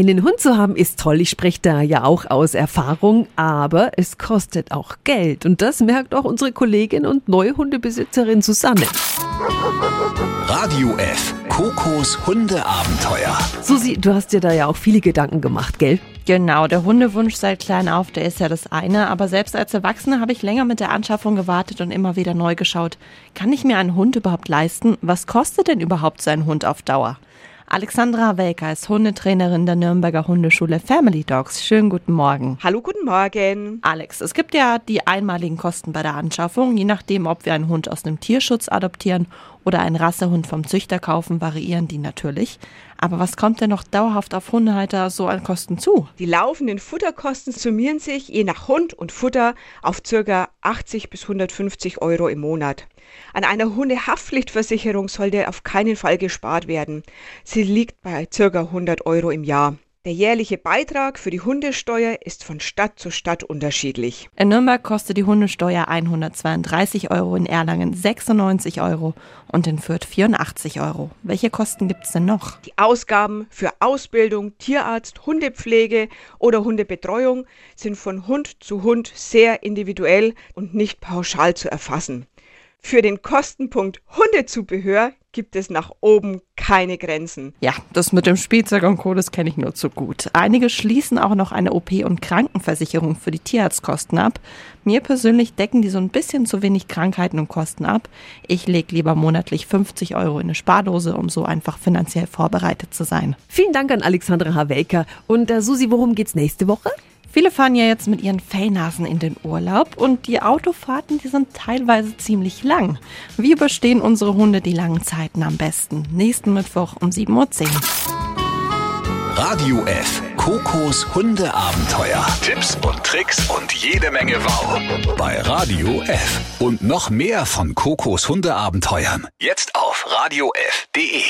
Einen Hund zu haben ist toll, ich spreche da ja auch aus Erfahrung, aber es kostet auch Geld und das merkt auch unsere Kollegin und neue Hundebesitzerin Susanne. Radio F. Kokos Hundeabenteuer. Susi, du hast dir da ja auch viele Gedanken gemacht, gell? Genau, der Hundewunsch seit klein auf, der ist ja das eine. Aber selbst als Erwachsene habe ich länger mit der Anschaffung gewartet und immer wieder neu geschaut. Kann ich mir einen Hund überhaupt leisten? Was kostet denn überhaupt sein Hund auf Dauer? Alexandra Welker ist Hundetrainerin der Nürnberger Hundeschule Family Dogs. Schönen guten Morgen. Hallo, guten Morgen. Alex, es gibt ja die einmaligen Kosten bei der Anschaffung. Je nachdem, ob wir einen Hund aus dem Tierschutz adoptieren oder einen Rassehund vom Züchter kaufen, variieren die natürlich. Aber was kommt denn noch dauerhaft auf Hundehalter so an Kosten zu? Die laufenden Futterkosten summieren sich je nach Hund und Futter auf ca. 80 bis 150 Euro im Monat. An einer Hundehaftpflichtversicherung sollte auf keinen Fall gespart werden. Sie liegt bei ca. 100 Euro im Jahr. Der jährliche Beitrag für die Hundesteuer ist von Stadt zu Stadt unterschiedlich. In Nürnberg kostet die Hundesteuer 132 Euro, in Erlangen 96 Euro und in Fürth 84 Euro. Welche Kosten gibt es denn noch? Die Ausgaben für Ausbildung, Tierarzt, Hundepflege oder Hundebetreuung sind von Hund zu Hund sehr individuell und nicht pauschal zu erfassen. Für den Kostenpunkt Hundezubehör gibt es nach oben keine Grenzen. Ja, das mit dem Spielzeug und Co., das kenne ich nur zu gut. Einige schließen auch noch eine OP- und Krankenversicherung für die Tierarztkosten ab. Mir persönlich decken die so ein bisschen zu wenig Krankheiten und Kosten ab. Ich lege lieber monatlich 50 Euro in eine Spardose, um so einfach finanziell vorbereitet zu sein. Vielen Dank an Alexandra Havelka. Und äh, Susi, worum geht's nächste Woche? Viele fahren ja jetzt mit ihren Fellnasen in den Urlaub und die Autofahrten, die sind teilweise ziemlich lang. Wie überstehen unsere Hunde die langen Zeiten am besten? Nächsten Mittwoch um 7.10 Uhr. Radio F. Kokos Hundeabenteuer. Tipps und Tricks und jede Menge Wow. Bei Radio F. Und noch mehr von Kokos Hundeabenteuern. Jetzt auf radiof.de.